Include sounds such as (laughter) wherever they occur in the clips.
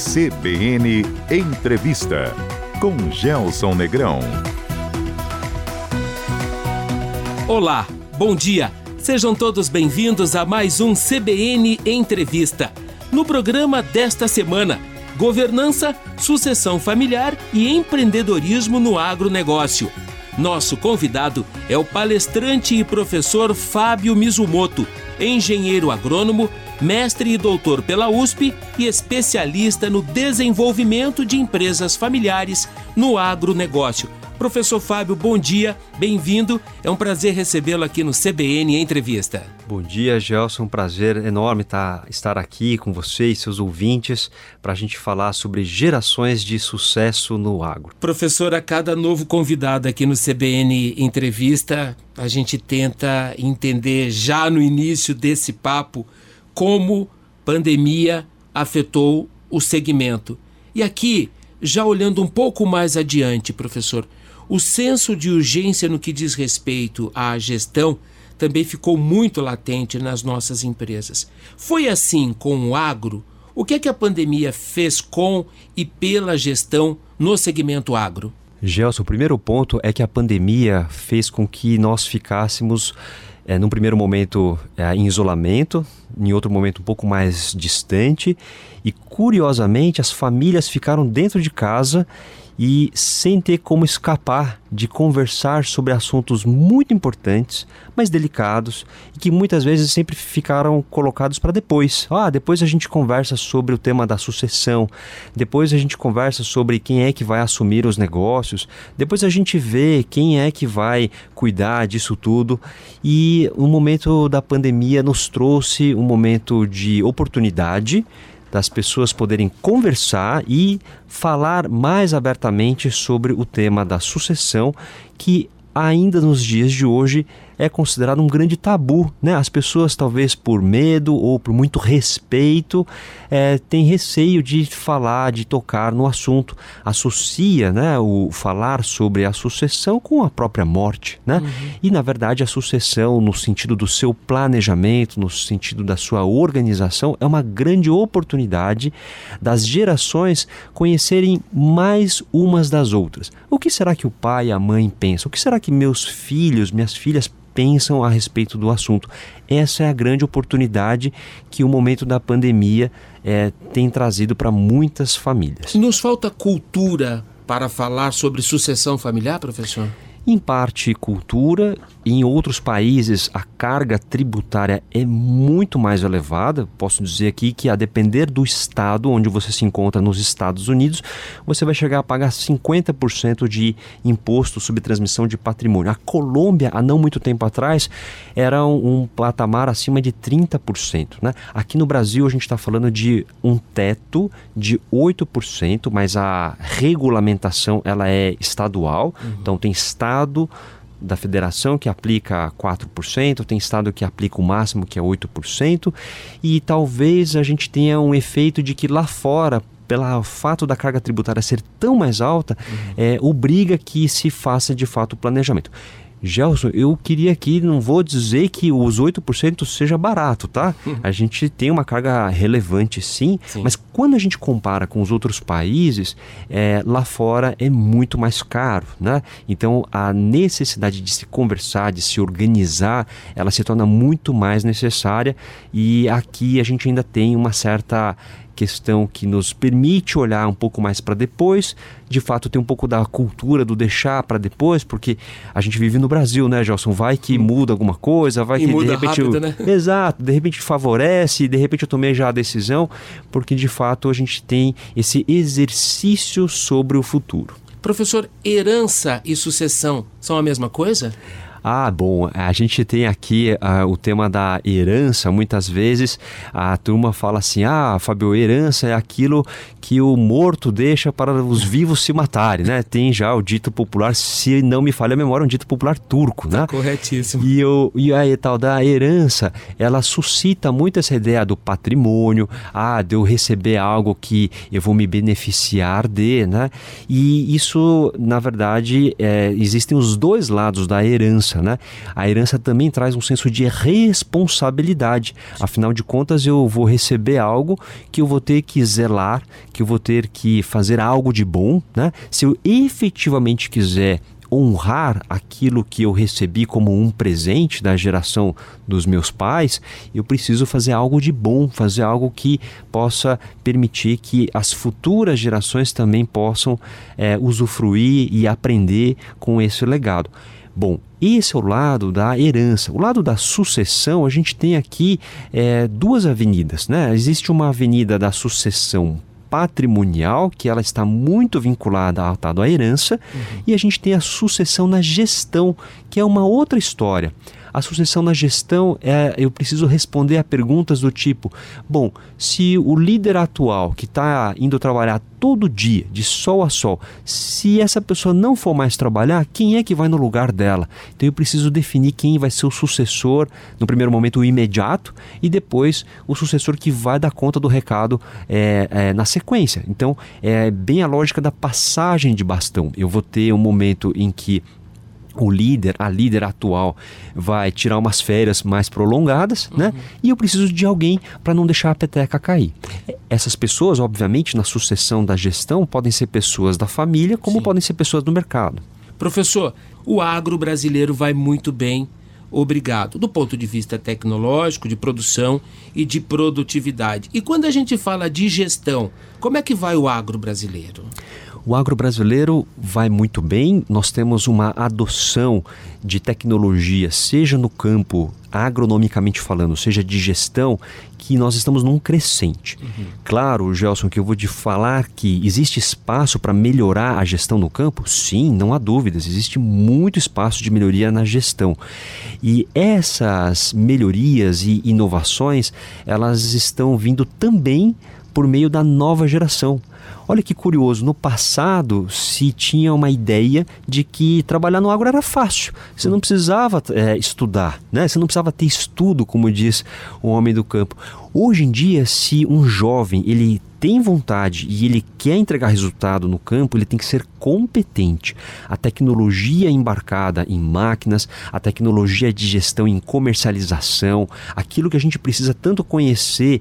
CBN Entrevista com Gelson Negrão. Olá, bom dia. Sejam todos bem-vindos a mais um CBN Entrevista. No programa desta semana, governança, sucessão familiar e empreendedorismo no agronegócio. Nosso convidado é o palestrante e professor Fábio Mizumoto, engenheiro agrônomo, mestre e doutor pela USP e especialista no desenvolvimento de empresas familiares no agronegócio. Professor Fábio, bom dia, bem-vindo. É um prazer recebê-lo aqui no CBN Entrevista. Bom dia, Gelson. Um prazer enorme tá, estar aqui com você e seus ouvintes para a gente falar sobre gerações de sucesso no agro. Professor, a cada novo convidado aqui no CBN Entrevista, a gente tenta entender já no início desse papo como pandemia afetou o segmento. E aqui, já olhando um pouco mais adiante, professor, o senso de urgência no que diz respeito à gestão também ficou muito latente nas nossas empresas. Foi assim com o agro? O que é que a pandemia fez com e pela gestão no segmento agro? Gelson, o primeiro ponto é que a pandemia fez com que nós ficássemos, é, num primeiro momento, é, em isolamento, em outro momento, um pouco mais distante, e curiosamente, as famílias ficaram dentro de casa e sem ter como escapar de conversar sobre assuntos muito importantes, mas delicados e que muitas vezes sempre ficaram colocados para depois. Ah, depois a gente conversa sobre o tema da sucessão, depois a gente conversa sobre quem é que vai assumir os negócios, depois a gente vê quem é que vai cuidar disso tudo. E o momento da pandemia nos trouxe um momento de oportunidade das pessoas poderem conversar e falar mais abertamente sobre o tema da sucessão, que ainda nos dias de hoje é considerado um grande tabu, né? As pessoas talvez por medo ou por muito respeito é, têm receio de falar, de tocar no assunto, associa, né, o falar sobre a sucessão com a própria morte, né? Uhum. E na verdade a sucessão no sentido do seu planejamento, no sentido da sua organização, é uma grande oportunidade das gerações conhecerem mais umas das outras. O que será que o pai e a mãe pensam? O que será que meus filhos, minhas filhas pensam a respeito do assunto. Essa é a grande oportunidade que o momento da pandemia é, tem trazido para muitas famílias. Nos falta cultura para falar sobre sucessão familiar, professor? Em parte cultura, em outros países a carga tributária é muito mais elevada. Posso dizer aqui que a depender do estado onde você se encontra nos Estados Unidos, você vai chegar a pagar 50% de imposto sobre transmissão de patrimônio. A Colômbia, há não muito tempo atrás, era um, um patamar acima de 30%. Né? Aqui no Brasil a gente está falando de um teto de 8%, mas a regulamentação ela é estadual, uhum. então tem estado estado da federação que aplica 4%, tem estado que aplica o máximo que é 8%, e talvez a gente tenha um efeito de que lá fora pelo fato da carga tributária ser tão mais alta, uhum. é, obriga que se faça de fato o planejamento. Gelson, eu queria aqui, não vou dizer que os 8% seja barato, tá? Uhum. A gente tem uma carga relevante sim, sim, mas quando a gente compara com os outros países, é, lá fora é muito mais caro, né? Então a necessidade de se conversar, de se organizar, ela se torna muito mais necessária e aqui a gente ainda tem uma certa questão que nos permite olhar um pouco mais para depois, de fato tem um pouco da cultura do deixar para depois, porque a gente vive no Brasil, né, Gelson? Vai que hum. muda alguma coisa, vai e que muda de repente rápido, eu... né? (laughs) Exato, de repente favorece, de repente eu tomei já a decisão, porque de fato a gente tem esse exercício sobre o futuro. Professor, herança e sucessão são a mesma coisa? Ah, bom, a gente tem aqui uh, o tema da herança. Muitas vezes a turma fala assim: ah, Fabio, herança é aquilo que o morto deixa para os vivos se matarem, né? Tem já o dito popular, se não me falha a memória, um dito popular turco, né? Corretíssimo. E, o, e a tal da herança, ela suscita muito essa ideia do patrimônio, ah, de eu receber algo que eu vou me beneficiar de, né? E isso, na verdade, é, existem os dois lados da herança herança, né? A herança também traz um senso de responsabilidade. Afinal de contas, eu vou receber algo que eu vou ter que zelar, que eu vou ter que fazer algo de bom, né? Se eu efetivamente quiser honrar aquilo que eu recebi como um presente da geração dos meus pais, eu preciso fazer algo de bom, fazer algo que possa permitir que as futuras gerações também possam é, usufruir e aprender com esse legado. Bom, esse é o lado da herança. O lado da sucessão, a gente tem aqui é, duas avenidas. Né? Existe uma avenida da sucessão patrimonial, que ela está muito vinculada ao da herança, uhum. e a gente tem a sucessão na gestão, que é uma outra história. A sucessão na gestão é eu preciso responder a perguntas do tipo: bom, se o líder atual que está indo trabalhar todo dia, de sol a sol, se essa pessoa não for mais trabalhar, quem é que vai no lugar dela? Então eu preciso definir quem vai ser o sucessor, no primeiro momento o imediato, e depois o sucessor que vai dar conta do recado é, é, na sequência. Então é bem a lógica da passagem de bastão. Eu vou ter um momento em que o líder, a líder atual, vai tirar umas férias mais prolongadas, né? uhum. né? E eu preciso de alguém para não deixar a peteca cair. Essas pessoas, obviamente, na sucessão da gestão, podem ser pessoas da família, como Sim. podem ser pessoas do mercado. Professor, o agro brasileiro vai muito bem, obrigado, do ponto de vista tecnológico, de produção e de produtividade. E quando a gente fala de gestão, como é que vai o agro brasileiro? O agro brasileiro vai muito bem, nós temos uma adoção de tecnologia, seja no campo agronomicamente falando, seja de gestão, que nós estamos num crescente. Uhum. Claro, Gelson, que eu vou te falar que existe espaço para melhorar a gestão no campo? Sim, não há dúvidas, existe muito espaço de melhoria na gestão. E essas melhorias e inovações, elas estão vindo também por meio da nova geração. Olha que curioso, no passado se tinha uma ideia de que trabalhar no agro era fácil. Você não precisava é, estudar, né? Você não precisava ter estudo, como diz o homem do campo. Hoje em dia, se um jovem ele tem vontade e ele quer entregar resultado no campo, ele tem que ser competente. A tecnologia embarcada em máquinas, a tecnologia de gestão em comercialização, aquilo que a gente precisa tanto conhecer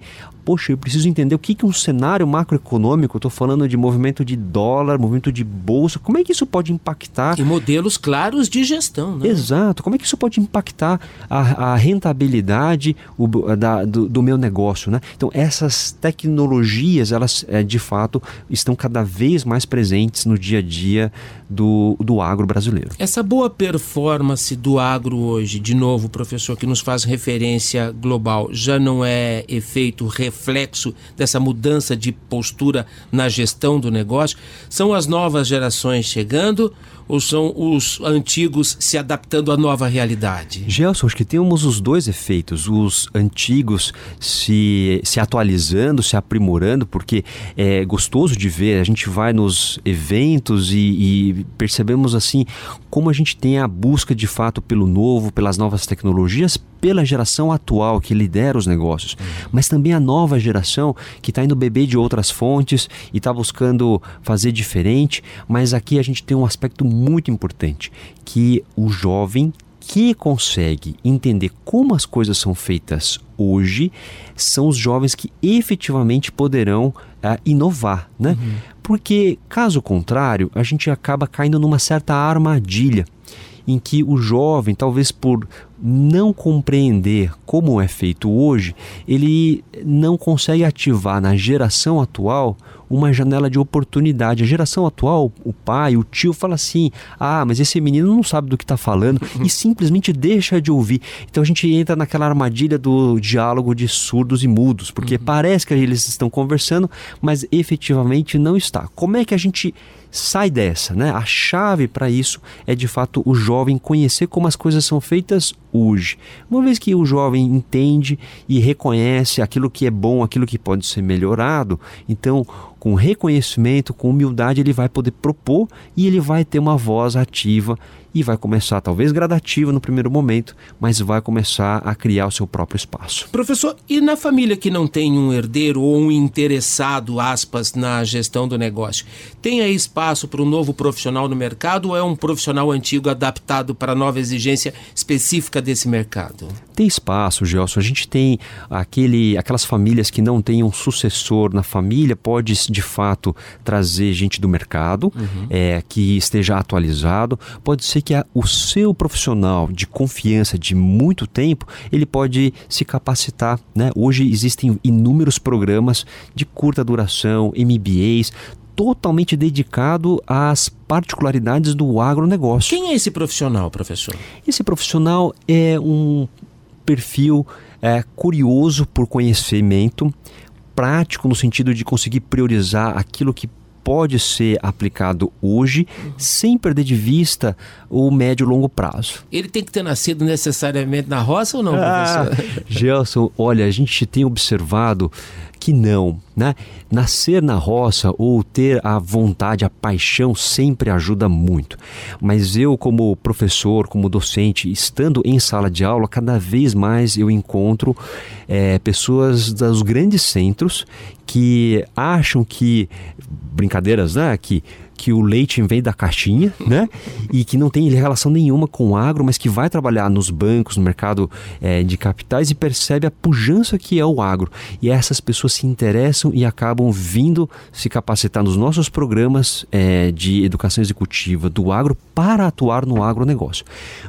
poxa, eu preciso entender o que, que um cenário macroeconômico, eu estou falando de movimento de dólar, movimento de bolsa, como é que isso pode impactar? E modelos claros de gestão, né? Exato, como é que isso pode impactar a, a rentabilidade o, da, do, do, meu negócio, né? Então, essas tecnologias, elas é, de fato estão cada vez mais presentes no dia a dia do, do agro brasileiro. Essa boa performance do agro hoje, de novo, professor, que nos faz referência global, já não é efeito reflexo dessa mudança de postura na gestão do negócio? São as novas gerações chegando ou são os antigos se adaptando à nova realidade? Gelson, acho que temos os dois efeitos. Os antigos se, se atualizando, se aprimorando, porque é gostoso de ver. A gente vai nos eventos e, e percebemos assim como a gente tem a busca de fato pelo novo, pelas novas tecnologias, pela geração atual que lidera os negócios, mas também a nova geração que está indo beber de outras fontes e está buscando fazer diferente. Mas aqui a gente tem um aspecto muito importante, que o jovem que consegue entender como as coisas são feitas hoje são os jovens que efetivamente poderão uh, inovar, né? Uhum. Porque caso contrário, a gente acaba caindo numa certa armadilha em que o jovem, talvez por não compreender como é feito hoje, ele não consegue ativar na geração atual uma janela de oportunidade. A geração atual, o pai, o tio fala assim: ah, mas esse menino não sabe do que está falando (laughs) e simplesmente deixa de ouvir. Então a gente entra naquela armadilha do diálogo de surdos e mudos, porque uhum. parece que eles estão conversando, mas efetivamente não está. Como é que a gente sai dessa, né? A chave para isso é de fato o jovem conhecer como as coisas são feitas hoje. Uma vez que o jovem entende e reconhece aquilo que é bom, aquilo que pode ser melhorado, então com reconhecimento, com humildade, ele vai poder propor e ele vai ter uma voz ativa e vai começar, talvez gradativa no primeiro momento, mas vai começar a criar o seu próprio espaço. Professor, e na família que não tem um herdeiro ou um interessado, aspas, na gestão do negócio, tem aí espaço para um novo profissional no mercado ou é um profissional antigo adaptado para a nova exigência específica desse mercado? Tem espaço, Gelson. A gente tem aquele, aquelas famílias que não têm um sucessor na família, pode de fato trazer gente do mercado uhum. é, que esteja atualizado. Pode ser que a, o seu profissional de confiança de muito tempo ele pode se capacitar. Né? Hoje existem inúmeros programas de curta duração, MBAs, totalmente dedicado às particularidades do agronegócio. Quem é esse profissional, professor? Esse profissional é um perfil é, curioso por conhecimento, prático no sentido de conseguir priorizar aquilo que pode ser aplicado hoje sem perder de vista o médio e longo prazo. Ele tem que ter nascido necessariamente na roça ou não, ah, professor? Gelson, olha, a gente tem observado que não, né? Nascer na roça ou ter a vontade, a paixão sempre ajuda muito. Mas eu, como professor, como docente, estando em sala de aula, cada vez mais eu encontro é, pessoas dos grandes centros que acham que brincadeiras, né? Que que o leite vem da caixinha, né? E que não tem relação nenhuma com o agro, mas que vai trabalhar nos bancos, no mercado é, de capitais e percebe a pujança que é o agro. E essas pessoas se interessam e acabam vindo se capacitar nos nossos programas é, de educação executiva do agro para atuar no agronegócio.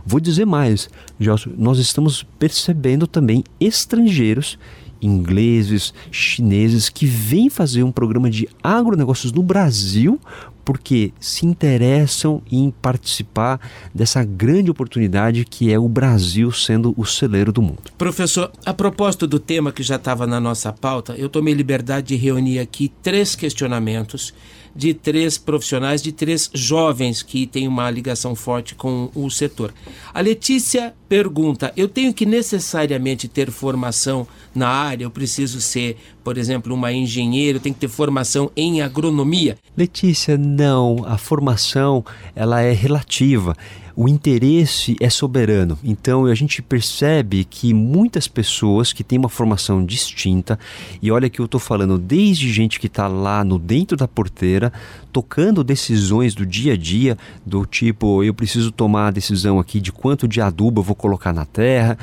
Vou dizer mais, Gelson, nós estamos percebendo também estrangeiros ingleses, chineses que vêm fazer um programa de agronegócios no Brasil porque se interessam em participar dessa grande oportunidade que é o Brasil sendo o celeiro do mundo. Professor, a propósito do tema que já estava na nossa pauta, eu tomei liberdade de reunir aqui três questionamentos de três profissionais, de três jovens que têm uma ligação forte com o setor. A Letícia pergunta: eu tenho que necessariamente ter formação na área? Eu preciso ser, por exemplo, uma engenheira? Eu tenho que ter formação em agronomia? Letícia, não. A formação ela é relativa o interesse é soberano. Então a gente percebe que muitas pessoas que têm uma formação distinta, e olha que eu estou falando desde gente que está lá no dentro da porteira, tocando decisões do dia a dia, do tipo, eu preciso tomar a decisão aqui de quanto de adubo eu vou colocar na terra,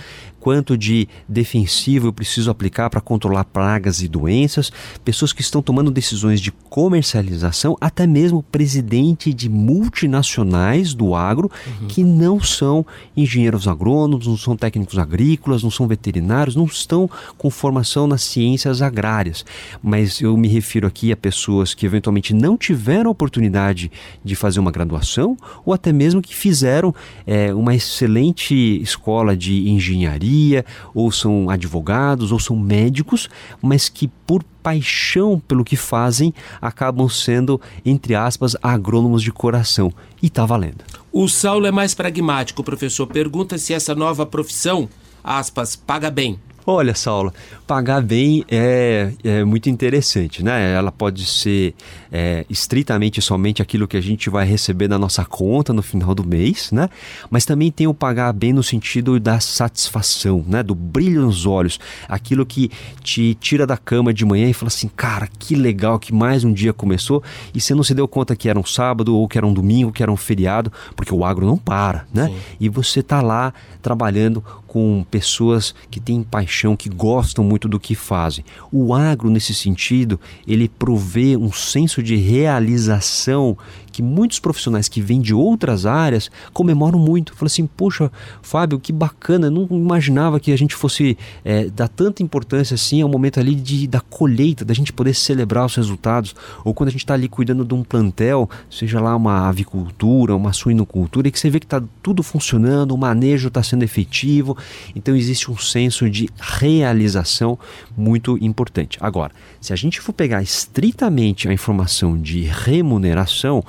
quanto de defensivo eu preciso aplicar para controlar pragas e doenças, pessoas que estão tomando decisões de comercialização, até mesmo presidente de multinacionais do agro uhum. que não são engenheiros agrônomos, não são técnicos agrícolas, não são veterinários, não estão com formação nas ciências agrárias. Mas eu me refiro aqui a pessoas que eventualmente não tiveram a oportunidade de fazer uma graduação ou até mesmo que fizeram é, uma excelente escola de engenharia ou são advogados, ou são médicos, mas que por paixão pelo que fazem acabam sendo, entre aspas, agrônomos de coração. E está valendo. O Saulo é mais pragmático, professor. Pergunta se essa nova profissão, aspas, paga bem. Olha, Saulo, pagar bem é, é muito interessante, né? Ela pode ser é, estritamente somente aquilo que a gente vai receber na nossa conta no final do mês, né? Mas também tem o pagar bem no sentido da satisfação, né? Do brilho nos olhos, aquilo que te tira da cama de manhã e fala assim, cara, que legal que mais um dia começou e você não se deu conta que era um sábado ou que era um domingo, que era um feriado, porque o agro não para, né? Sim. E você tá lá trabalhando com pessoas que têm paixão, que gostam muito do que fazem. O agro, nesse sentido, ele provê um senso de realização que muitos profissionais que vêm de outras áreas comemoram muito. Falam assim, poxa, Fábio, que bacana, não imaginava que a gente fosse é, dar tanta importância assim ao momento ali de, da colheita, da gente poder celebrar os resultados, ou quando a gente está ali cuidando de um plantel, seja lá uma avicultura, uma suinocultura, e que você vê que está tudo funcionando, o manejo está sendo efetivo, Então existe um senso de realização muito importante. Agora, se a gente for pegar estritamente a informação de remuneração,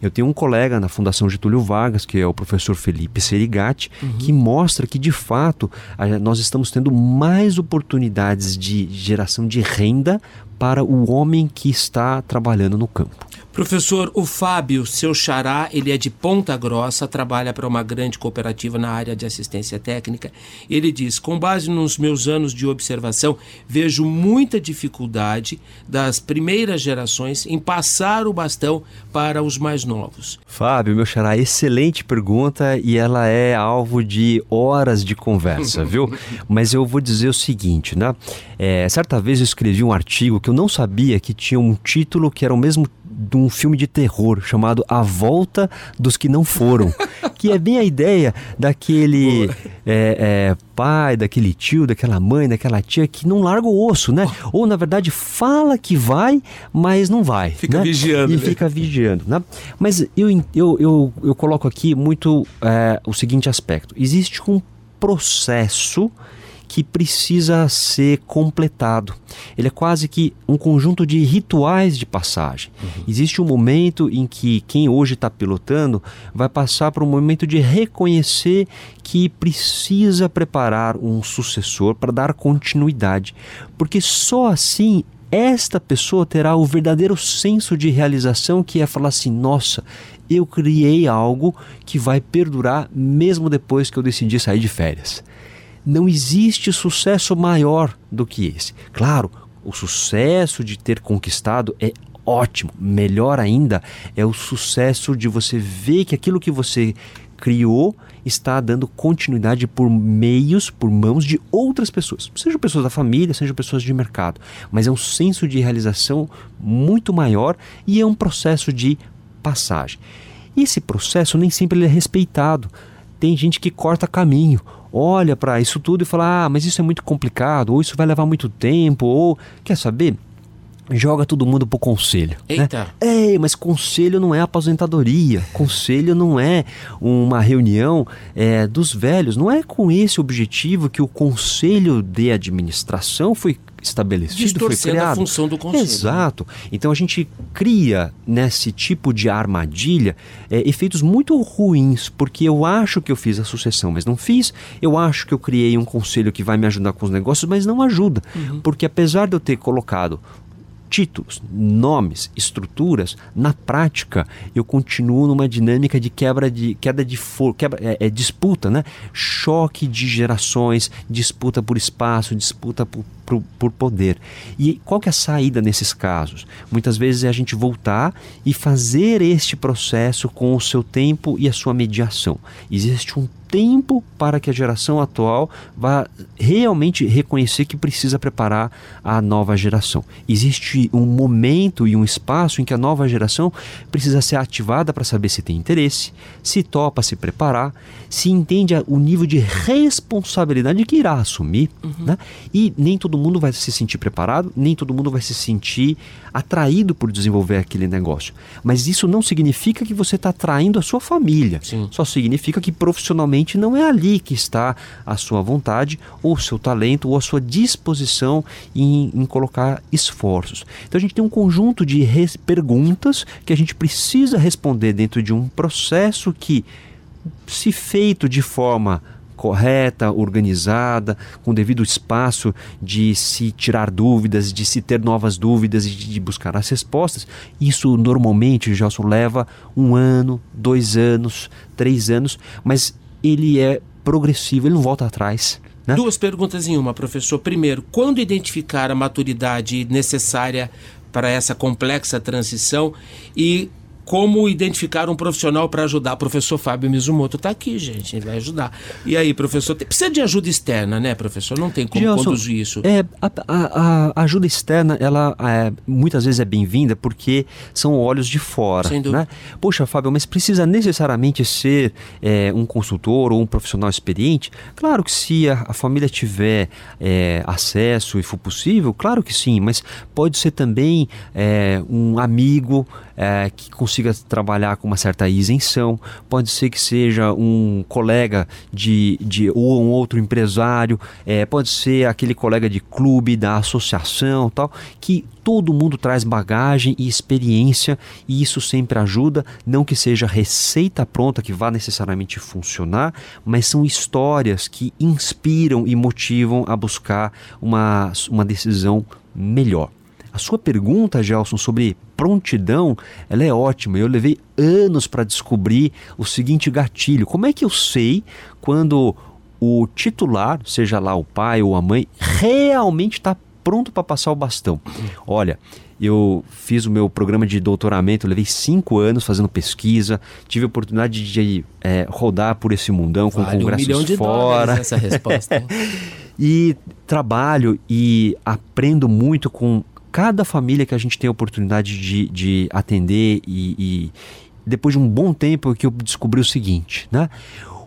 eu tenho um colega na Fundação Getúlio Vargas, que é o professor Felipe Serigati, uhum. que mostra que de fato nós estamos tendo mais oportunidades de geração de renda para o homem que está trabalhando no campo. Professor, o Fábio, seu xará, ele é de Ponta Grossa, trabalha para uma grande cooperativa na área de assistência técnica. Ele diz: com base nos meus anos de observação, vejo muita dificuldade das primeiras gerações em passar o bastão para os mais novos. Fábio, meu xará, excelente pergunta e ela é alvo de horas de conversa, (laughs) viu? Mas eu vou dizer o seguinte, né? É, certa vez eu escrevi um artigo que eu não sabia que tinha um título que era o mesmo de um filme de terror chamado A Volta dos Que Não Foram, (laughs) que é bem a ideia daquele é, é, pai, daquele tio, daquela mãe, daquela tia que não larga o osso, né? Ou na verdade fala que vai, mas não vai. Fica né? vigiando. E né? fica vigiando. Né? Mas eu, eu, eu, eu coloco aqui muito é, o seguinte aspecto: existe um processo que precisa ser completado. Ele é quase que um conjunto de rituais de passagem. Uhum. Existe um momento em que quem hoje está pilotando vai passar por um momento de reconhecer que precisa preparar um sucessor para dar continuidade, porque só assim esta pessoa terá o verdadeiro senso de realização que é falar assim: nossa, eu criei algo que vai perdurar mesmo depois que eu decidi sair de férias. Não existe sucesso maior do que esse. Claro, o sucesso de ter conquistado é ótimo. Melhor ainda é o sucesso de você ver que aquilo que você criou está dando continuidade por meios, por mãos de outras pessoas, sejam pessoas da família, sejam pessoas de mercado, mas é um senso de realização muito maior e é um processo de passagem. Esse processo nem sempre é respeitado. Tem gente que corta caminho olha para isso tudo e fala: ah, mas isso é muito complicado, ou isso vai levar muito tempo, ou quer saber? Joga todo mundo pro conselho. Né? Eita. Né? Ei, mas conselho não é aposentadoria. Conselho não é uma reunião é, dos velhos. Não é com esse objetivo que o conselho de administração foi estabelecido, foi criado. a função do conselho. Exato. Então a gente cria nesse tipo de armadilha é, efeitos muito ruins, porque eu acho que eu fiz a sucessão, mas não fiz. Eu acho que eu criei um conselho que vai me ajudar com os negócios, mas não ajuda. Uhum. Porque apesar de eu ter colocado títulos, nomes, estruturas, na prática eu continuo numa dinâmica de quebra de queda de for, quebra, é, é, disputa, né? Choque de gerações, disputa por espaço, disputa por, por, por, poder. E qual que é a saída nesses casos? Muitas vezes é a gente voltar e fazer este processo com o seu tempo e a sua mediação. Existe um tempo para que a geração atual vá realmente reconhecer que precisa preparar a nova geração. Existe um momento e um espaço em que a nova geração precisa ser ativada para saber se tem interesse, se topa se preparar, se entende o nível de responsabilidade que irá assumir, uhum. né? E nem todo mundo vai se sentir preparado, nem todo mundo vai se sentir atraído por desenvolver aquele negócio. Mas isso não significa que você está atraindo a sua família. Sim. Só significa que profissionalmente não é ali que está a sua vontade, ou seu talento, ou a sua disposição em, em colocar esforços. Então a gente tem um conjunto de perguntas que a gente precisa responder dentro de um processo que, se feito de forma correta, organizada, com devido espaço de se tirar dúvidas, de se ter novas dúvidas e de buscar as respostas. Isso normalmente, Gelson, leva um ano, dois anos, três anos, mas ele é progressivo, ele não volta atrás. Né? Duas perguntas em uma, professor. Primeiro, quando identificar a maturidade necessária para essa complexa transição e como identificar um profissional para ajudar. O professor Fábio Mizumoto está aqui, gente, ele vai ajudar. E aí, professor, precisa de ajuda externa, né, professor? Não tem como Gelson, conduzir isso. É, a, a, a, ajuda externa, ela é, muitas vezes é bem-vinda porque são olhos de fora. Sem dúvida. Né? Poxa, Fábio, mas precisa necessariamente ser é, um consultor ou um profissional experiente? Claro que se a, a família tiver é, acesso e for possível, claro que sim, mas pode ser também é, um amigo é, que consegue consiga trabalhar com uma certa isenção, pode ser que seja um colega de, de ou um outro empresário, é, pode ser aquele colega de clube, da associação, tal, que todo mundo traz bagagem e experiência e isso sempre ajuda, não que seja receita pronta que vá necessariamente funcionar, mas são histórias que inspiram e motivam a buscar uma, uma decisão melhor. A sua pergunta, Gelson, sobre prontidão, ela é ótima. Eu levei anos para descobrir o seguinte gatilho. Como é que eu sei quando o titular, seja lá o pai ou a mãe, realmente está pronto para passar o bastão? Olha, eu fiz o meu programa de doutoramento, levei cinco anos fazendo pesquisa, tive a oportunidade de é, rodar por esse mundão com vale congressos um milhão de fora. Essa resposta. (laughs) e trabalho e aprendo muito com cada família que a gente tem a oportunidade de, de atender e, e depois de um bom tempo que eu descobri o seguinte, né?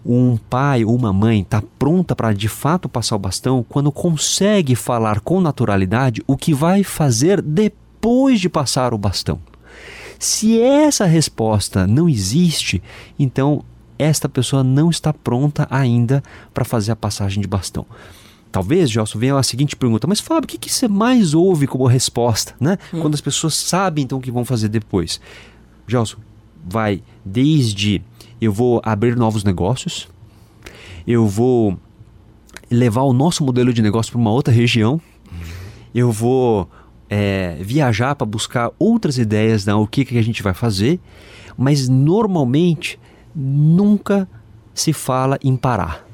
Um pai ou uma mãe está pronta para de fato passar o bastão quando consegue falar com naturalidade o que vai fazer depois de passar o bastão. Se essa resposta não existe, então esta pessoa não está pronta ainda para fazer a passagem de bastão. Talvez, Gelson, venha a seguinte pergunta, mas Fábio, o que, que você mais ouve como resposta, né? Hum. Quando as pessoas sabem então o que vão fazer depois. Gelson, vai desde eu vou abrir novos negócios, eu vou levar o nosso modelo de negócio para uma outra região, eu vou é, viajar para buscar outras ideias da o que, que a gente vai fazer, mas normalmente nunca se fala em parar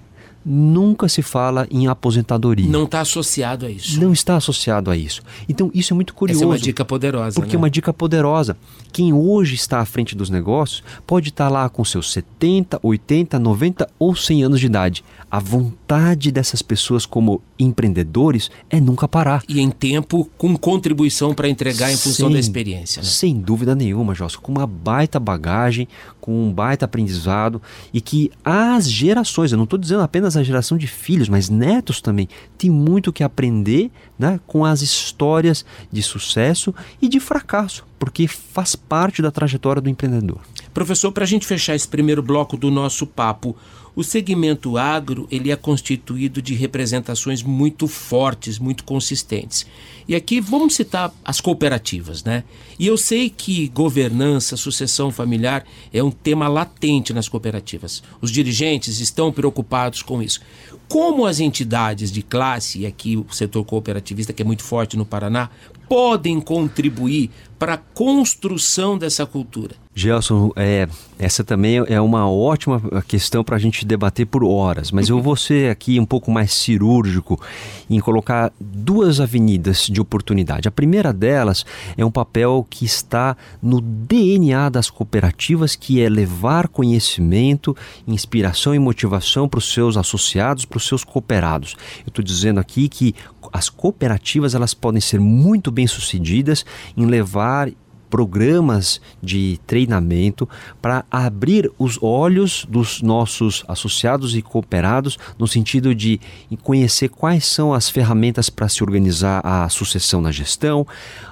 nunca se fala em aposentadoria. Não está associado a isso. Não está associado a isso. Então, isso é muito curioso. Essa é uma dica poderosa. Porque né? é uma dica poderosa. Quem hoje está à frente dos negócios pode estar lá com seus 70, 80, 90 ou 100 anos de idade. A vontade dessas pessoas como empreendedores é nunca parar. E em tempo com contribuição para entregar em função sem, da experiência. Né? Sem dúvida nenhuma, Josso. Com uma baita bagagem, com um baita aprendizado e que as gerações, eu não estou dizendo apenas a geração de filhos, mas netos também, tem muito que aprender né, com as histórias de sucesso e de fracasso, porque faz parte da trajetória do empreendedor. Professor, para a gente fechar esse primeiro bloco do nosso papo, o segmento agro ele é constituído de representações muito fortes, muito consistentes. E aqui vamos citar as cooperativas, né? E eu sei que governança, sucessão familiar é um tema latente nas cooperativas. Os dirigentes estão preocupados com isso. Como as entidades de classe, e aqui o setor cooperativista, que é muito forte no Paraná, podem contribuir para a construção dessa cultura? Gelson, é, essa também é uma ótima questão para a gente debater por horas, mas eu vou ser aqui um pouco mais cirúrgico em colocar duas avenidas de oportunidade. A primeira delas é um papel que está no DNA das cooperativas, que é levar conhecimento, inspiração e motivação para os seus associados, para os seus cooperados. Eu estou dizendo aqui que as cooperativas elas podem ser muito bem sucedidas em levar programas de treinamento para abrir os olhos dos nossos associados e cooperados no sentido de conhecer quais são as ferramentas para se organizar a sucessão na gestão,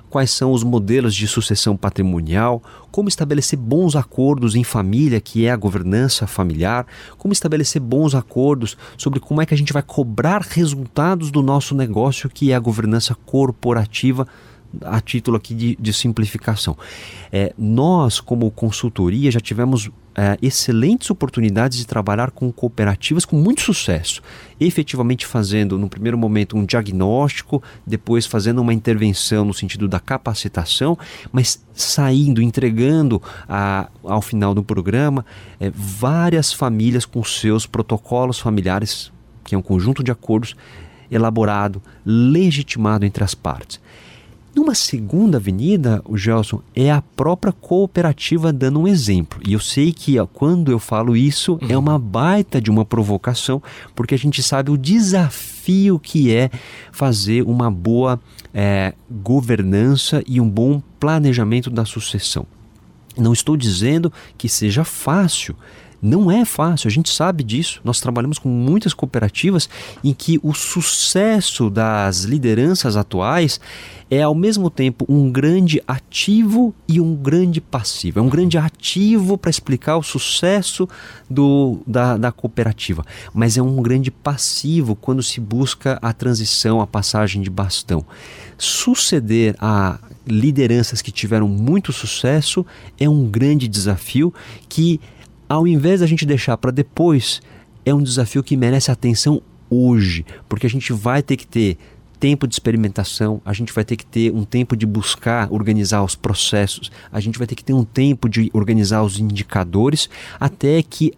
quais são os modelos de sucessão patrimonial, como estabelecer bons acordos em família, que é a governança familiar, como estabelecer bons acordos sobre como é que a gente vai cobrar resultados do nosso negócio, que é a governança corporativa a título aqui de, de simplificação. É, nós, como consultoria, já tivemos é, excelentes oportunidades de trabalhar com cooperativas com muito sucesso, efetivamente fazendo, no primeiro momento, um diagnóstico, depois fazendo uma intervenção no sentido da capacitação, mas saindo, entregando a, ao final do programa é, várias famílias com seus protocolos familiares, que é um conjunto de acordos elaborado, legitimado entre as partes. Numa segunda avenida, o Gelson, é a própria cooperativa dando um exemplo. E eu sei que ó, quando eu falo isso uhum. é uma baita de uma provocação, porque a gente sabe o desafio que é fazer uma boa é, governança e um bom planejamento da sucessão. Não estou dizendo que seja fácil, Não é fácil, a gente sabe disso. Nós trabalhamos com muitas cooperativas em que o sucesso das lideranças atuais é ao mesmo tempo um grande ativo e um grande passivo. É um grande ativo para explicar o sucesso do, da, da cooperativa, mas é um grande passivo quando se busca a transição, a passagem de bastão. Suceder a lideranças que tiveram muito sucesso é um grande desafio que, ao invés da gente deixar para depois, é um desafio que merece atenção hoje, porque a gente vai ter que ter tempo de experimentação, a gente vai ter que ter um tempo de buscar organizar os processos, a gente vai ter que ter um tempo de organizar os indicadores, até que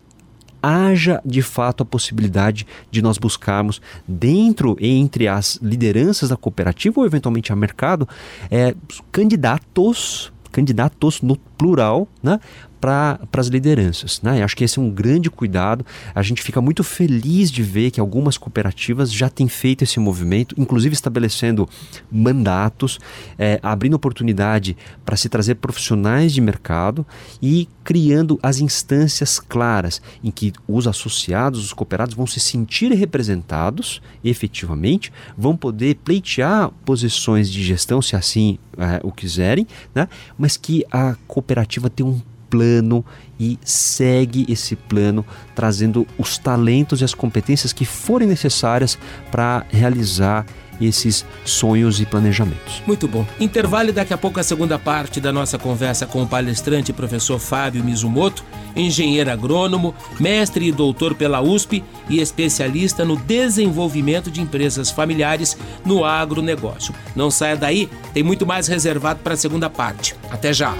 haja de fato a possibilidade de nós buscarmos dentro entre as lideranças da cooperativa ou eventualmente a mercado é, candidatos candidatos no plural né, para as lideranças. Né? acho que esse é um grande cuidado. A gente fica muito feliz de ver que algumas cooperativas já têm feito esse movimento, inclusive estabelecendo mandatos, é, abrindo oportunidade para se trazer profissionais de mercado e criando as instâncias claras em que os associados, os cooperados vão se sentir representados efetivamente, vão poder pleitear posições de gestão, se assim é, o quiserem, né? mas que a cooperativa tem um plano e segue esse plano, trazendo os talentos e as competências que forem necessárias para realizar esses sonhos e planejamentos. Muito bom. Intervalo e daqui a pouco a segunda parte da nossa conversa com o palestrante professor Fábio Mizumoto, engenheiro agrônomo, mestre e doutor pela USP e especialista no desenvolvimento de empresas familiares no agronegócio. Não saia daí, tem muito mais reservado para a segunda parte. Até já.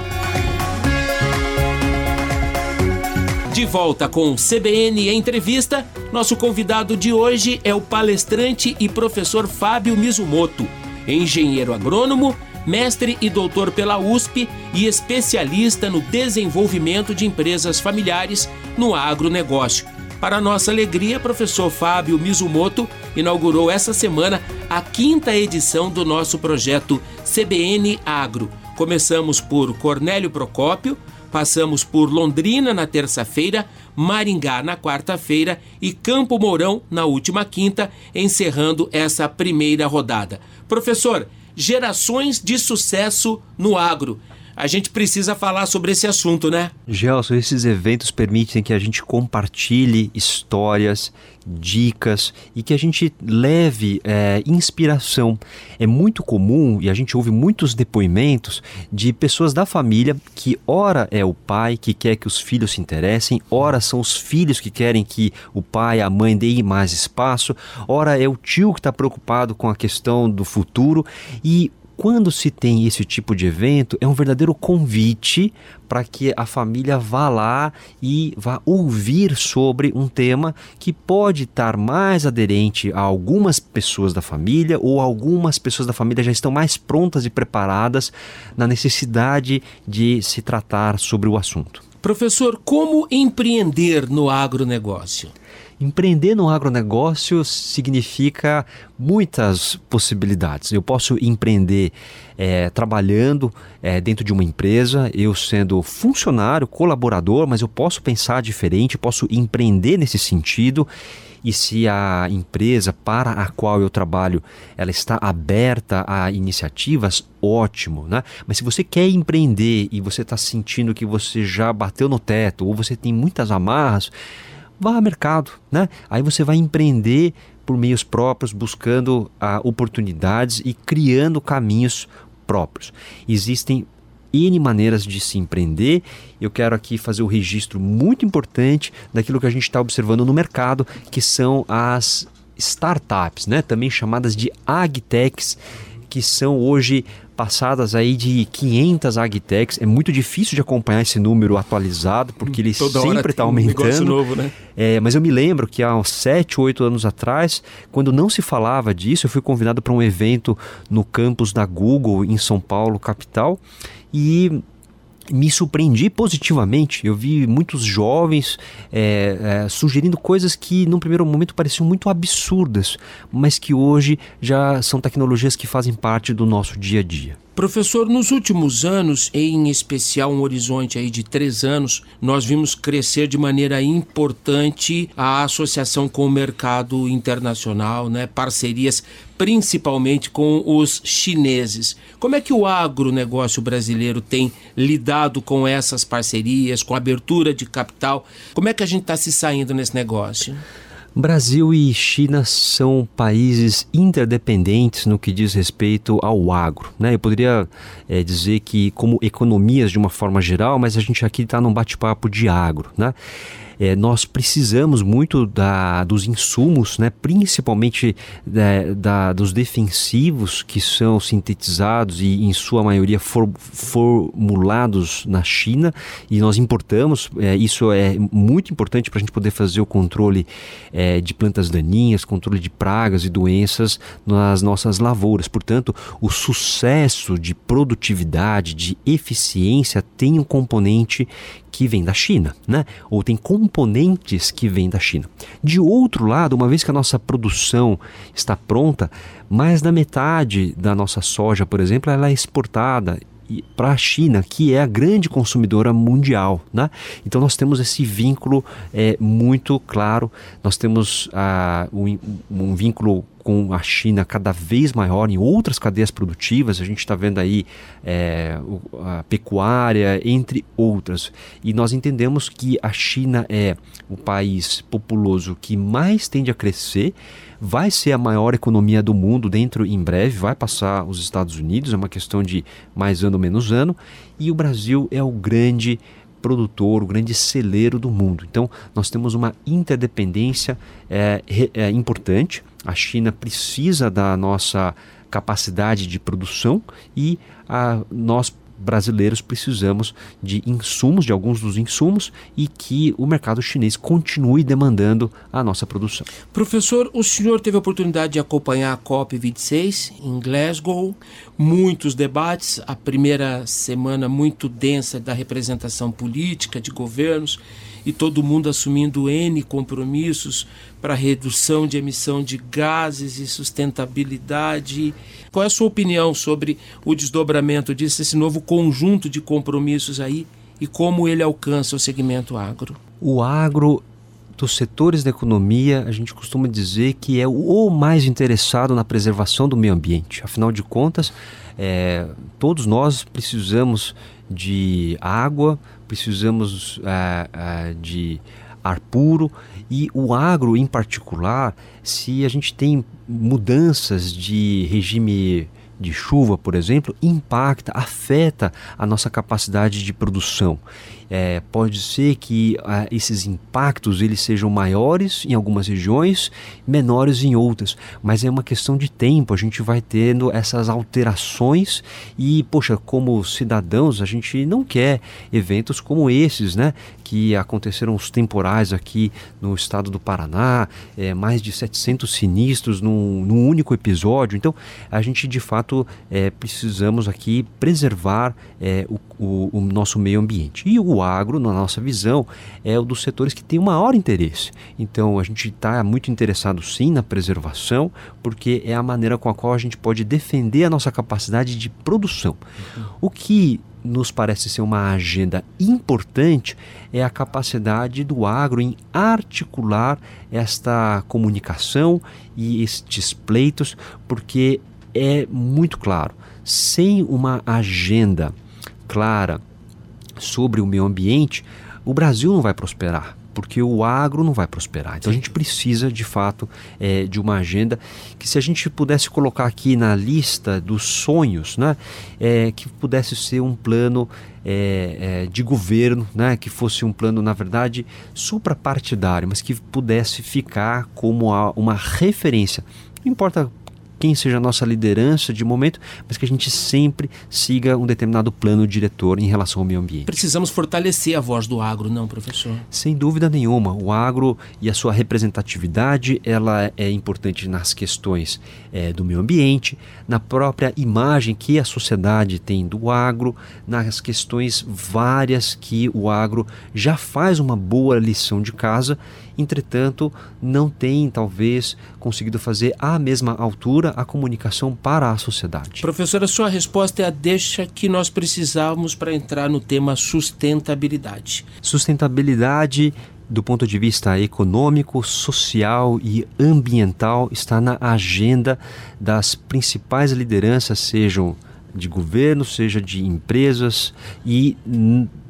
De volta com o CBN Entrevista, nosso convidado de hoje é o palestrante e professor Fábio Mizumoto, engenheiro agrônomo, mestre e doutor pela USP e especialista no desenvolvimento de empresas familiares no agronegócio. Para nossa alegria, professor Fábio Mizumoto inaugurou essa semana a quinta edição do nosso projeto CBN Agro. Começamos por Cornélio Procópio, Passamos por Londrina na terça-feira, Maringá na quarta-feira e Campo Mourão na última quinta, encerrando essa primeira rodada. Professor, gerações de sucesso no agro. A gente precisa falar sobre esse assunto, né? Gelson, esses eventos permitem que a gente compartilhe histórias, dicas e que a gente leve é, inspiração. É muito comum e a gente ouve muitos depoimentos de pessoas da família que, ora, é o pai que quer que os filhos se interessem, ora, são os filhos que querem que o pai, a mãe deem mais espaço, ora, é o tio que está preocupado com a questão do futuro e quando se tem esse tipo de evento, é um verdadeiro convite para que a família vá lá e vá ouvir sobre um tema que pode estar mais aderente a algumas pessoas da família ou algumas pessoas da família já estão mais prontas e preparadas na necessidade de se tratar sobre o assunto. Professor, como empreender no agronegócio? Empreender no agronegócio significa muitas possibilidades. Eu posso empreender é, trabalhando é, dentro de uma empresa, eu sendo funcionário, colaborador, mas eu posso pensar diferente, posso empreender nesse sentido. E se a empresa para a qual eu trabalho ela está aberta a iniciativas, ótimo, né? Mas se você quer empreender e você está sentindo que você já bateu no teto ou você tem muitas amarras, vá ao mercado, né? Aí você vai empreender por meios próprios, buscando ah, oportunidades e criando caminhos próprios. Existem N maneiras de se empreender. Eu quero aqui fazer o um registro muito importante daquilo que a gente está observando no mercado, que são as startups, né? também chamadas de agtechs, que são hoje passadas aí de 500 agtechs. É muito difícil de acompanhar esse número atualizado, porque ele Toda sempre está aumentando. Um novo, né? é, mas eu me lembro que há uns 7, 8 anos atrás, quando não se falava disso, eu fui convidado para um evento no campus da Google em São Paulo, capital, e me surpreendi positivamente. Eu vi muitos jovens é, é, sugerindo coisas que, num primeiro momento, pareciam muito absurdas, mas que hoje já são tecnologias que fazem parte do nosso dia a dia. Professor, nos últimos anos, em especial um horizonte aí de três anos, nós vimos crescer de maneira importante a associação com o mercado internacional, né? parcerias principalmente com os chineses. Como é que o agronegócio brasileiro tem lidado com essas parcerias, com a abertura de capital? Como é que a gente está se saindo nesse negócio? Brasil e China são países interdependentes no que diz respeito ao agro. Né? Eu poderia é, dizer que como economias de uma forma geral, mas a gente aqui está num bate-papo de agro. Né? É, nós precisamos muito da, dos insumos, né, principalmente da, é, da, dos defensivos que são sintetizados e, em sua maioria, for, formulados na China e nós importamos. É, isso é muito importante para a gente poder fazer o controle é, de plantas daninhas, controle de pragas e doenças nas nossas lavouras. Portanto, o sucesso de produtividade, de eficiência tem um componente que vem da China, né? Ou tem componentes que vêm da China. De outro lado, uma vez que a nossa produção está pronta, mais da metade da nossa soja, por exemplo, ela é exportada para a China, que é a grande consumidora mundial. Né? Então nós temos esse vínculo é, muito claro, nós temos ah, um, um vínculo com a China cada vez maior em outras cadeias produtivas, a gente está vendo aí é, a pecuária, entre outras. E nós entendemos que a China é o país populoso que mais tende a crescer, vai ser a maior economia do mundo dentro em breve, vai passar os Estados Unidos, é uma questão de mais ano menos ano, e o Brasil é o grande produtor, o grande celeiro do mundo. Então, nós temos uma interdependência é, é, importante. A China precisa da nossa capacidade de produção e a, nós brasileiros precisamos de insumos, de alguns dos insumos, e que o mercado chinês continue demandando a nossa produção. Professor, o senhor teve a oportunidade de acompanhar a COP26 em Glasgow, muitos debates, a primeira semana muito densa da representação política de governos e todo mundo assumindo N compromissos para redução de emissão de gases e sustentabilidade. Qual é a sua opinião sobre o desdobramento disso, esse novo conjunto de compromissos aí e como ele alcança o segmento agro? O agro dos setores da economia, a gente costuma dizer que é o mais interessado na preservação do meio ambiente. Afinal de contas, é, todos nós precisamos de água, precisamos é, é, de ar puro e o agro em particular, se a gente tem mudanças de regime de chuva, por exemplo, impacta, afeta a nossa capacidade de produção. É, pode ser que ah, esses impactos eles sejam maiores em algumas regiões, menores em outras, mas é uma questão de tempo. A gente vai tendo essas alterações e, poxa, como cidadãos, a gente não quer eventos como esses, né? Que aconteceram os temporais aqui no estado do Paraná, é, mais de 700 sinistros num, num único episódio. Então, a gente de fato é, precisamos aqui preservar é, o, o, o nosso meio ambiente. E o o agro, na nossa visão, é o dos setores que tem o maior interesse. Então, a gente está muito interessado sim na preservação, porque é a maneira com a qual a gente pode defender a nossa capacidade de produção. Uhum. O que nos parece ser uma agenda importante é a capacidade do agro em articular esta comunicação e estes pleitos, porque é muito claro, sem uma agenda clara sobre o meio ambiente, o Brasil não vai prosperar porque o agro não vai prosperar. Então a gente precisa, de fato, é, de uma agenda que, se a gente pudesse colocar aqui na lista dos sonhos, né, é, que pudesse ser um plano é, é de governo, né, que fosse um plano, na verdade, suprapartidário, mas que pudesse ficar como uma referência. Não importa quem seja a nossa liderança de momento, mas que a gente sempre siga um determinado plano diretor em relação ao meio ambiente. Precisamos fortalecer a voz do agro, não, professor? Sem dúvida nenhuma. O agro e a sua representatividade, ela é importante nas questões é, do meio ambiente, na própria imagem que a sociedade tem do agro, nas questões várias que o agro já faz uma boa lição de casa entretanto, não tem talvez conseguido fazer à mesma altura a comunicação para a sociedade. Professora, sua resposta é a deixa que nós precisávamos para entrar no tema sustentabilidade. Sustentabilidade do ponto de vista econômico, social e ambiental está na agenda das principais lideranças, sejam de governo, seja de empresas e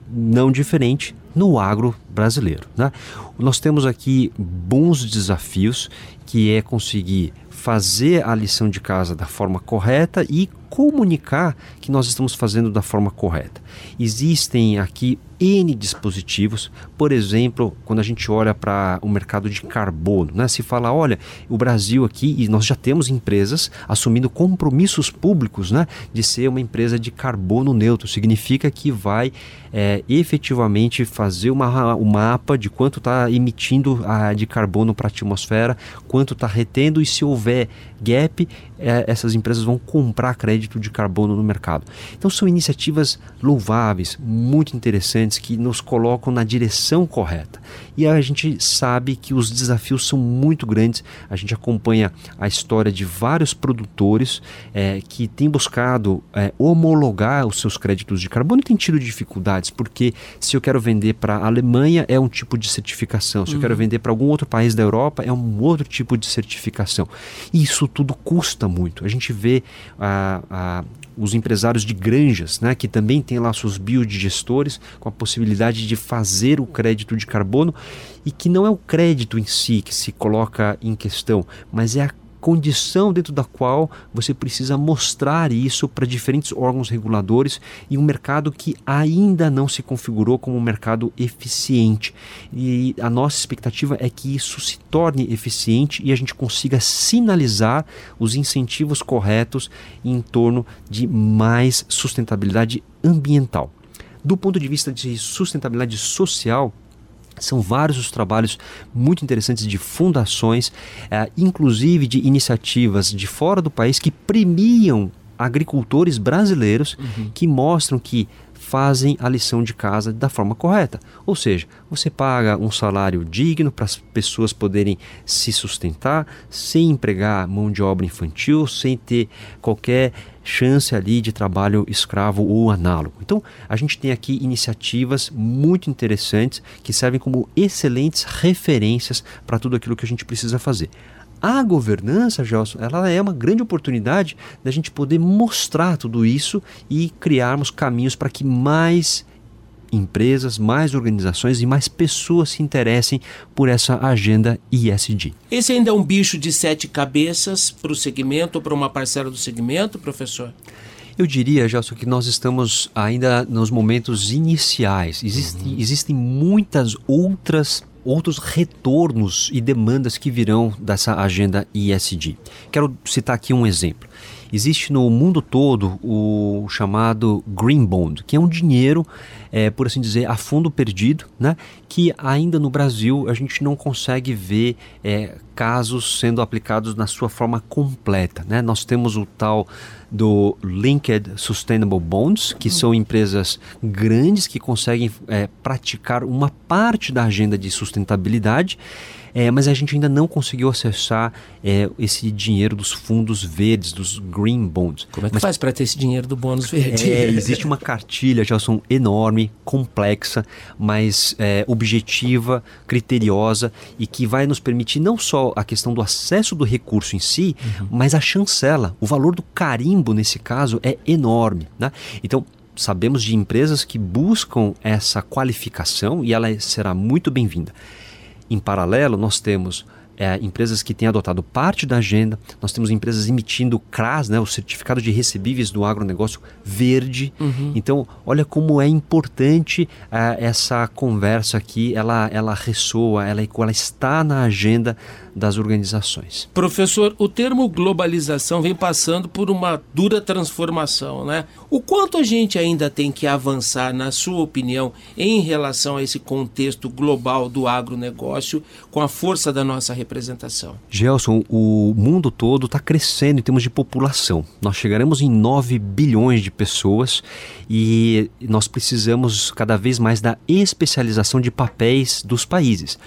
não diferente no agro brasileiro. Né? Nós temos aqui bons desafios que é conseguir fazer a lição de casa da forma correta e comunicar que nós estamos fazendo da forma correta. Existem aqui N dispositivos, por exemplo, quando a gente olha para o mercado de carbono, né? se fala, olha, o Brasil aqui, e nós já temos empresas assumindo compromissos públicos né? de ser uma empresa de carbono neutro, significa que vai é, efetivamente fazer uma, um mapa de quanto está emitindo a, de carbono para a atmosfera, quanto está retendo e se houver gap, é, essas empresas vão comprar crédito de carbono no mercado. Então são iniciativas louváveis, muito interessantes, que nos colocam na direção correta. E a gente sabe que os desafios são muito grandes. A gente acompanha a história de vários produtores é, que têm buscado é, homologar os seus créditos de carbono e têm tido dificuldades, porque se eu quero vender para a Alemanha é um tipo de certificação, se uhum. eu quero uhum. vender para algum outro país da Europa é um outro tipo de certificação. E isso tudo custa muito. A gente vê a, a, os empresários de granjas, né, que também têm lá seus biodigestores com a possibilidade de fazer o crédito de carbono e que não é o crédito em si que se coloca em questão, mas é a condição dentro da qual você precisa mostrar isso para diferentes órgãos reguladores em um mercado que ainda não se configurou como um mercado eficiente. E a nossa expectativa é que isso se torne eficiente e a gente consiga sinalizar os incentivos corretos em torno de mais sustentabilidade ambiental. Do ponto de vista de sustentabilidade social, são vários os trabalhos muito interessantes de fundações, é, inclusive de iniciativas de fora do país que premiam agricultores brasileiros uhum. que mostram que fazem a lição de casa da forma correta. Ou seja, você paga um salário digno para as pessoas poderem se sustentar sem empregar mão de obra infantil, sem ter qualquer chance ali de trabalho escravo ou análogo. Então, a gente tem aqui iniciativas muito interessantes que servem como excelentes referências para tudo aquilo que a gente precisa fazer. A governança, Gelson, ela é uma grande oportunidade da gente poder mostrar tudo isso e criarmos caminhos para que mais empresas, mais organizações e mais pessoas se interessem por essa agenda ISD. Esse ainda é um bicho de sete cabeças para o segmento ou para uma parcela do segmento, professor? Eu diria, Gelson, que nós estamos ainda nos momentos iniciais. Existem, uhum. existem muitas outras outros retornos e demandas que virão dessa agenda ISD. Quero citar aqui um exemplo. Existe no mundo todo o chamado Green Bond, que é um dinheiro, é, por assim dizer, a fundo perdido, né? que ainda no Brasil a gente não consegue ver é, casos sendo aplicados na sua forma completa. Né? Nós temos o tal do Linked Sustainable Bonds, que uhum. são empresas grandes que conseguem é, praticar uma parte da agenda de sustentabilidade é, mas a gente ainda não conseguiu acessar é, esse dinheiro dos fundos verdes, dos green bonds. Como é que mas, faz para ter esse dinheiro do bônus verde? É, existe uma cartilha, Gelson, enorme, complexa, mas é, objetiva, criteriosa e que vai nos permitir não só a questão do acesso do recurso em si, uhum. mas a chancela. O valor do carimbo, nesse caso, é enorme. Né? Então, sabemos de empresas que buscam essa qualificação e ela será muito bem-vinda. Em paralelo, nós temos é, empresas que têm adotado parte da agenda, nós temos empresas emitindo CRAS, né, o Certificado de Recebíveis do Agronegócio Verde. Uhum. Então, olha como é importante é, essa conversa aqui, ela, ela ressoa, ela, ela está na agenda das organizações. Professor, o termo globalização vem passando por uma dura transformação, né? O quanto a gente ainda tem que avançar, na sua opinião, em relação a esse contexto global do agronegócio, com a força da nossa representação. Gelson, o mundo todo está crescendo em termos de população. Nós chegaremos em 9 bilhões de pessoas e nós precisamos cada vez mais da especialização de papéis dos países.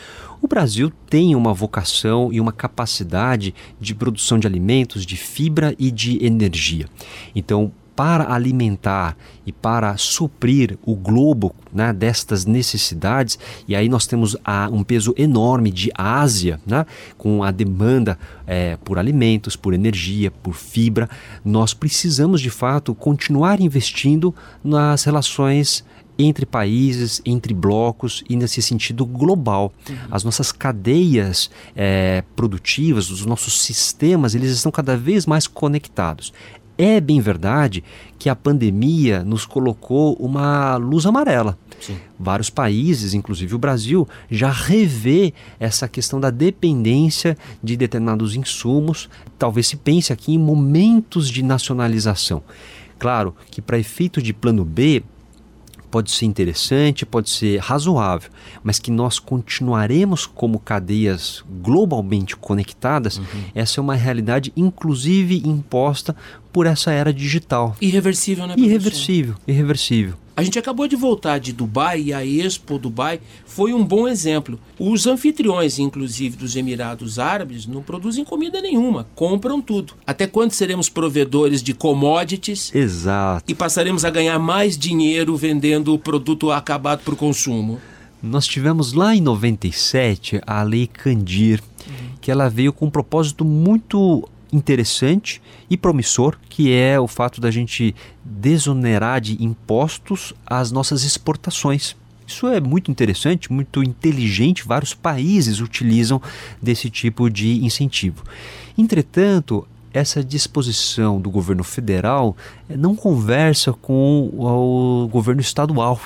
O Brasil tem uma vocação e uma capacidade de produção de alimentos, de fibra e de energia. Então, para alimentar e para suprir o globo né, destas necessidades, e aí nós temos a, um peso enorme de Ásia, né, com a demanda é, por alimentos, por energia, por fibra, nós precisamos de fato continuar investindo nas relações entre países, entre blocos e nesse sentido global. Uhum. As nossas cadeias é, produtivas, os nossos sistemas, eles estão cada vez mais conectados. É bem verdade que a pandemia nos colocou uma luz amarela. Sim. Vários países, inclusive o Brasil, já revê essa questão da dependência de determinados insumos. Talvez se pense aqui em momentos de nacionalização. Claro que, para efeito de plano B, pode ser interessante, pode ser razoável, mas que nós continuaremos como cadeias globalmente conectadas, uhum. essa é uma realidade inclusive imposta por essa era digital. Irreversível, né? Irreversível, irreversível. A gente acabou de voltar de Dubai e a Expo Dubai foi um bom exemplo. Os anfitriões, inclusive dos Emirados Árabes, não produzem comida nenhuma, compram tudo. Até quando seremos provedores de commodities? Exato. E passaremos a ganhar mais dinheiro vendendo o produto acabado para o consumo? Nós tivemos lá em 97 a Lei Candir, uhum. que ela veio com um propósito muito interessante e promissor, que é o fato da gente desonerar de impostos as nossas exportações. Isso é muito interessante, muito inteligente. Vários países utilizam desse tipo de incentivo. Entretanto, essa disposição do governo federal eh, não conversa com o governo estadual.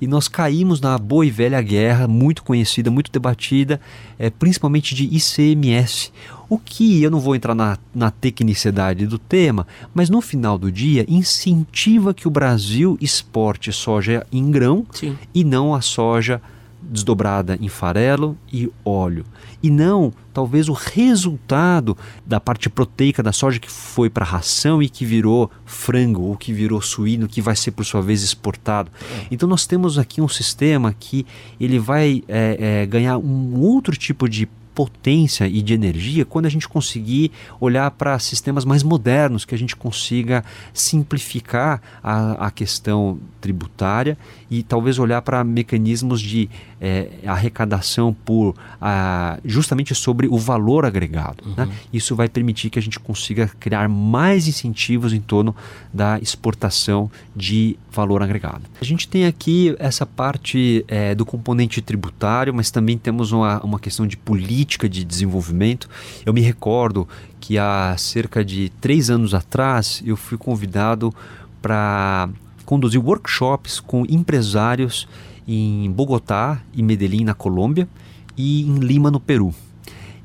E nós caímos na boa e velha guerra, muito conhecida, muito debatida, é, principalmente de ICMS. O que eu não vou entrar na, na tecnicidade do tema, mas no final do dia incentiva que o Brasil exporte soja em grão Sim. e não a soja desdobrada em farelo e óleo. E não, talvez, o resultado da parte proteica da soja que foi para ração e que virou frango ou que virou suíno, que vai ser por sua vez exportado. É. Então nós temos aqui um sistema que ele vai é, é, ganhar um outro tipo de potência e de energia quando a gente conseguir olhar para sistemas mais modernos, que a gente consiga simplificar a, a questão tributária e talvez olhar para mecanismos de é, arrecadação por a, justamente sobre o valor agregado. Né? Uhum. Né? Isso vai permitir que a gente consiga criar mais incentivos em torno da exportação de valor agregado. A gente tem aqui essa parte é, do componente tributário, mas também temos uma, uma questão de política de desenvolvimento. Eu me recordo que há cerca de três anos atrás eu fui convidado para conduzir workshops com empresários em Bogotá e Medellín, na Colômbia, e em Lima, no Peru.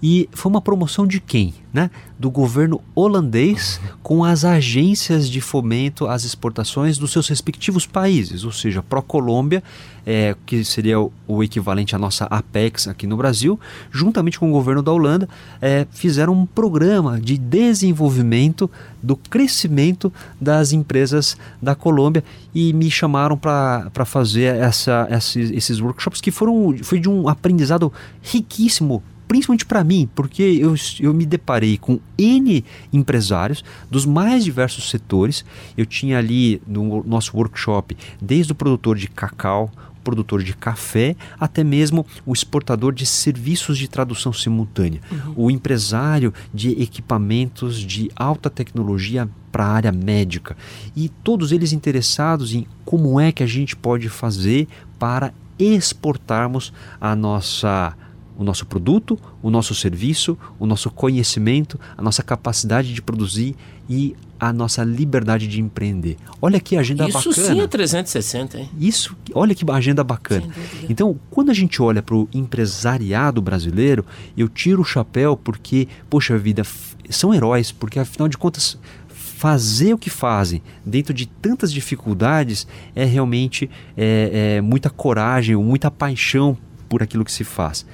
E foi uma promoção de quem? Né? Do governo holandês com as agências de fomento às exportações dos seus respectivos países, ou seja, Pró-Colômbia, é, que seria o equivalente à nossa Apex aqui no Brasil, juntamente com o governo da Holanda, é, fizeram um programa de desenvolvimento do crescimento das empresas da Colômbia e me chamaram para fazer essa, esses, esses workshops que foram foi de um aprendizado riquíssimo principalmente para mim, porque eu, eu me deparei com N empresários dos mais diversos setores. Eu tinha ali no nosso workshop, desde o produtor de cacau, produtor de café, até mesmo o exportador de serviços de tradução simultânea, uhum. o empresário de equipamentos de alta tecnologia para a área médica e todos eles interessados em como é que a gente pode fazer para exportarmos a nossa o nosso produto, o nosso serviço, o nosso conhecimento, a nossa capacidade de produzir e a nossa liberdade de empreender. Olha que agenda Isso bacana. Isso sim é 360, hein? Isso, olha que agenda bacana. Então, quando a gente olha para o empresariado brasileiro, eu tiro o chapéu porque, poxa vida, são heróis, porque afinal de contas fazer o que fazem dentro de tantas dificuldades é realmente é, é, muita coragem, muita paixão por aquilo que se faz.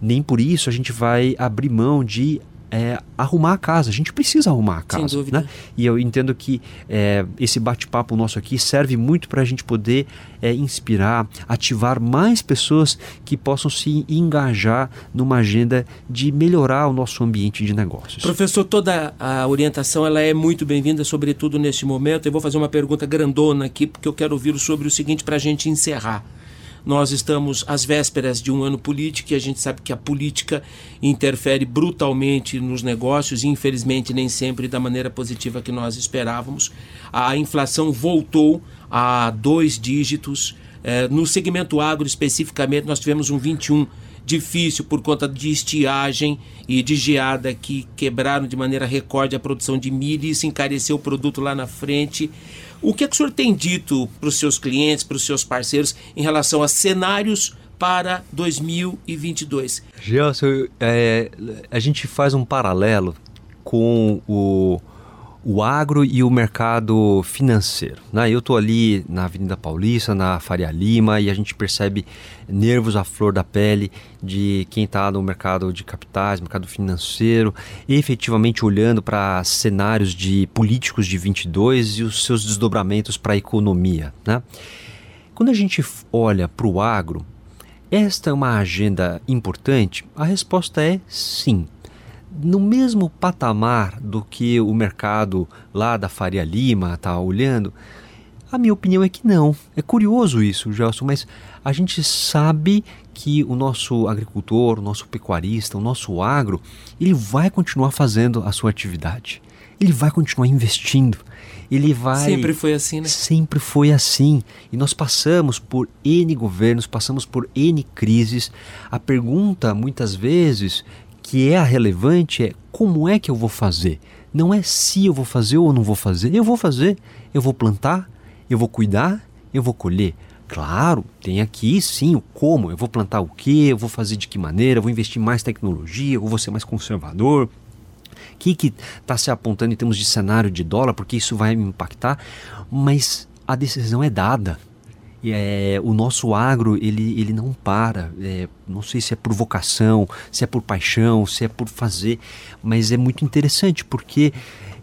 Nem por isso a gente vai abrir mão de é, arrumar a casa. A gente precisa arrumar a casa. Sem dúvida. Né? E eu entendo que é, esse bate-papo nosso aqui serve muito para a gente poder é, inspirar, ativar mais pessoas que possam se engajar numa agenda de melhorar o nosso ambiente de negócios. Professor, toda a orientação ela é muito bem-vinda, sobretudo neste momento. Eu vou fazer uma pergunta grandona aqui, porque eu quero ouvir sobre o seguinte para a gente encerrar. Nós estamos às vésperas de um ano político e a gente sabe que a política interfere brutalmente nos negócios e, infelizmente, nem sempre da maneira positiva que nós esperávamos. A inflação voltou a dois dígitos. É, no segmento agro, especificamente, nós tivemos um 21 difícil por conta de estiagem e de geada que quebraram de maneira recorde a produção de milho e isso encareceu o produto lá na frente. O que, é que o senhor tem dito para os seus clientes, para os seus parceiros, em relação a cenários para 2022? Gelson, é, a gente faz um paralelo com o o agro e o mercado financeiro. Né? Eu estou ali na Avenida Paulista, na Faria Lima, e a gente percebe nervos à flor da pele de quem está no mercado de capitais, mercado financeiro, efetivamente olhando para cenários de políticos de 22 e os seus desdobramentos para a economia. Né? Quando a gente olha para o agro, esta é uma agenda importante? A resposta é sim no mesmo patamar do que o mercado lá da Faria Lima está olhando? A minha opinião é que não. É curioso isso, Gelson, mas a gente sabe que o nosso agricultor, o nosso pecuarista, o nosso agro, ele vai continuar fazendo a sua atividade. Ele vai continuar investindo. Ele vai. Sempre foi assim, né? Sempre foi assim. E nós passamos por N governos, passamos por N crises. A pergunta, muitas vezes, que é a relevante é como é que eu vou fazer. Não é se eu vou fazer ou não vou fazer. Eu vou fazer, eu vou plantar, eu vou cuidar, eu vou colher. Claro, tem aqui sim o como. Eu vou plantar o que, eu vou fazer de que maneira, eu vou investir mais tecnologia, eu vou ser mais conservador. O que está se apontando em termos de cenário de dólar, porque isso vai me impactar, mas a decisão é dada é, o nosso agro ele, ele não para. É, não sei se é por vocação, se é por paixão, se é por fazer, mas é muito interessante porque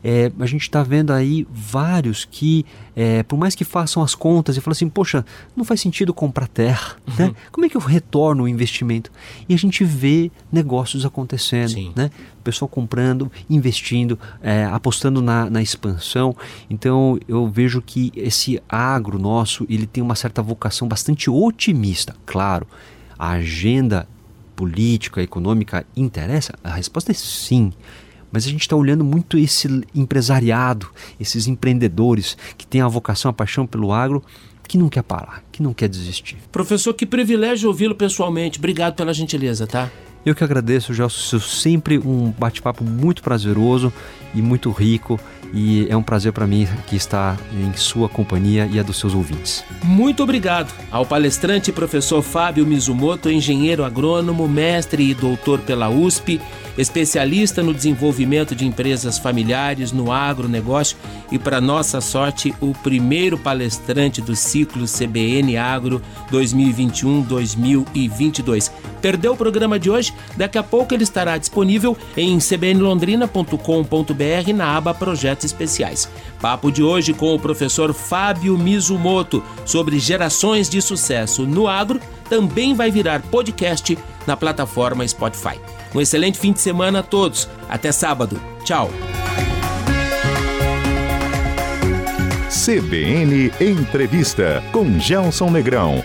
é, a gente está vendo aí vários que, é, por mais que façam as contas e falem assim, poxa, não faz sentido comprar terra, uhum. né? Como é que eu retorno o investimento? E a gente vê negócios acontecendo, Sim. né? O pessoal comprando, investindo, é, apostando na, na expansão. Então eu vejo que esse agro nosso, ele tem uma certa vocação bastante otimista, claro. A agenda política, econômica interessa? A resposta é sim. Mas a gente está olhando muito esse empresariado, esses empreendedores que têm a vocação, a paixão pelo agro, que não quer parar, que não quer desistir. Professor, que privilégio ouvi-lo pessoalmente. Obrigado pela gentileza, tá? Eu que agradeço, Gelson. Sempre um bate-papo muito prazeroso e muito rico. E é um prazer para mim que estar em sua companhia e a dos seus ouvintes. Muito obrigado ao palestrante professor Fábio Mizumoto, engenheiro agrônomo, mestre e doutor pela USP especialista no desenvolvimento de empresas familiares no agronegócio e, para nossa sorte, o primeiro palestrante do ciclo CBN Agro 2021-2022. Perdeu o programa de hoje? Daqui a pouco ele estará disponível em cbnlondrina.com.br na aba Projetos Especiais. Papo de hoje com o professor Fábio Mizumoto sobre gerações de sucesso no agro também vai virar podcast na plataforma Spotify. Um excelente fim de semana a todos. Até sábado. Tchau. CBN Entrevista com Gelson Negrão.